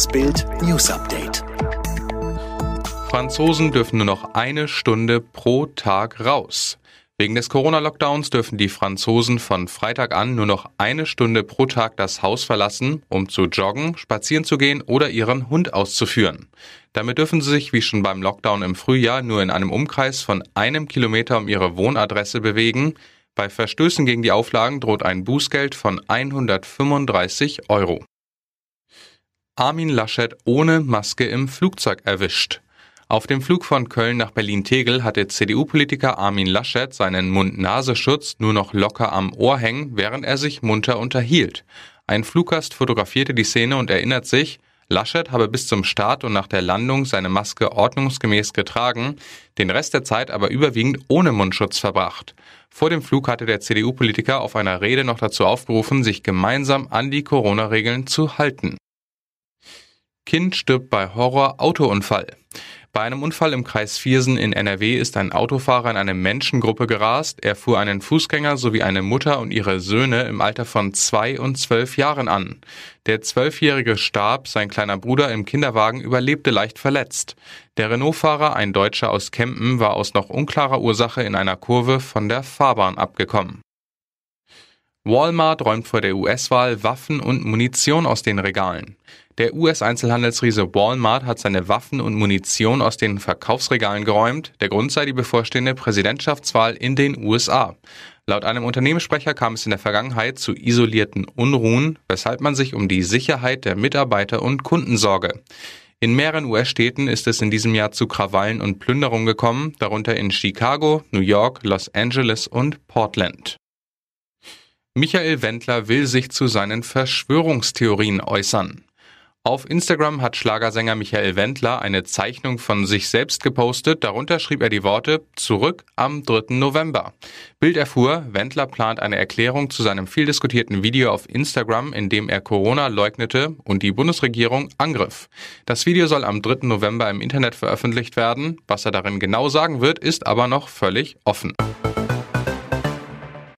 Das Bild News Update. Franzosen dürfen nur noch eine Stunde pro Tag raus. Wegen des Corona-Lockdowns dürfen die Franzosen von Freitag an nur noch eine Stunde pro Tag das Haus verlassen, um zu joggen, spazieren zu gehen oder ihren Hund auszuführen. Damit dürfen sie sich wie schon beim Lockdown im Frühjahr nur in einem Umkreis von einem Kilometer um ihre Wohnadresse bewegen. Bei Verstößen gegen die Auflagen droht ein Bußgeld von 135 Euro. Armin Laschet ohne Maske im Flugzeug erwischt. Auf dem Flug von Köln nach Berlin-Tegel hatte CDU-Politiker Armin Laschet seinen Mund-Nasenschutz nur noch locker am Ohr hängen, während er sich munter unterhielt. Ein Fluggast fotografierte die Szene und erinnert sich, Laschet habe bis zum Start und nach der Landung seine Maske ordnungsgemäß getragen, den Rest der Zeit aber überwiegend ohne Mundschutz verbracht. Vor dem Flug hatte der CDU-Politiker auf einer Rede noch dazu aufgerufen, sich gemeinsam an die Corona-Regeln zu halten. Kind stirbt bei Horror-Autounfall. Bei einem Unfall im Kreis Viersen in NRW ist ein Autofahrer in eine Menschengruppe gerast. Er fuhr einen Fußgänger sowie eine Mutter und ihre Söhne im Alter von zwei und zwölf Jahren an. Der Zwölfjährige starb, sein kleiner Bruder im Kinderwagen überlebte leicht verletzt. Der Renault-Fahrer, ein Deutscher aus Kempen, war aus noch unklarer Ursache in einer Kurve von der Fahrbahn abgekommen. Walmart räumt vor der US-Wahl Waffen und Munition aus den Regalen. Der US-Einzelhandelsriese Walmart hat seine Waffen und Munition aus den Verkaufsregalen geräumt. Der Grund sei die bevorstehende Präsidentschaftswahl in den USA. Laut einem Unternehmenssprecher kam es in der Vergangenheit zu isolierten Unruhen, weshalb man sich um die Sicherheit der Mitarbeiter und Kunden sorge. In mehreren US-Städten ist es in diesem Jahr zu Krawallen und Plünderungen gekommen, darunter in Chicago, New York, Los Angeles und Portland. Michael Wendler will sich zu seinen Verschwörungstheorien äußern. Auf Instagram hat Schlagersänger Michael Wendler eine Zeichnung von sich selbst gepostet. Darunter schrieb er die Worte Zurück am 3. November. Bild erfuhr, Wendler plant eine Erklärung zu seinem viel diskutierten Video auf Instagram, in dem er Corona leugnete und die Bundesregierung angriff. Das Video soll am 3. November im Internet veröffentlicht werden. Was er darin genau sagen wird, ist aber noch völlig offen.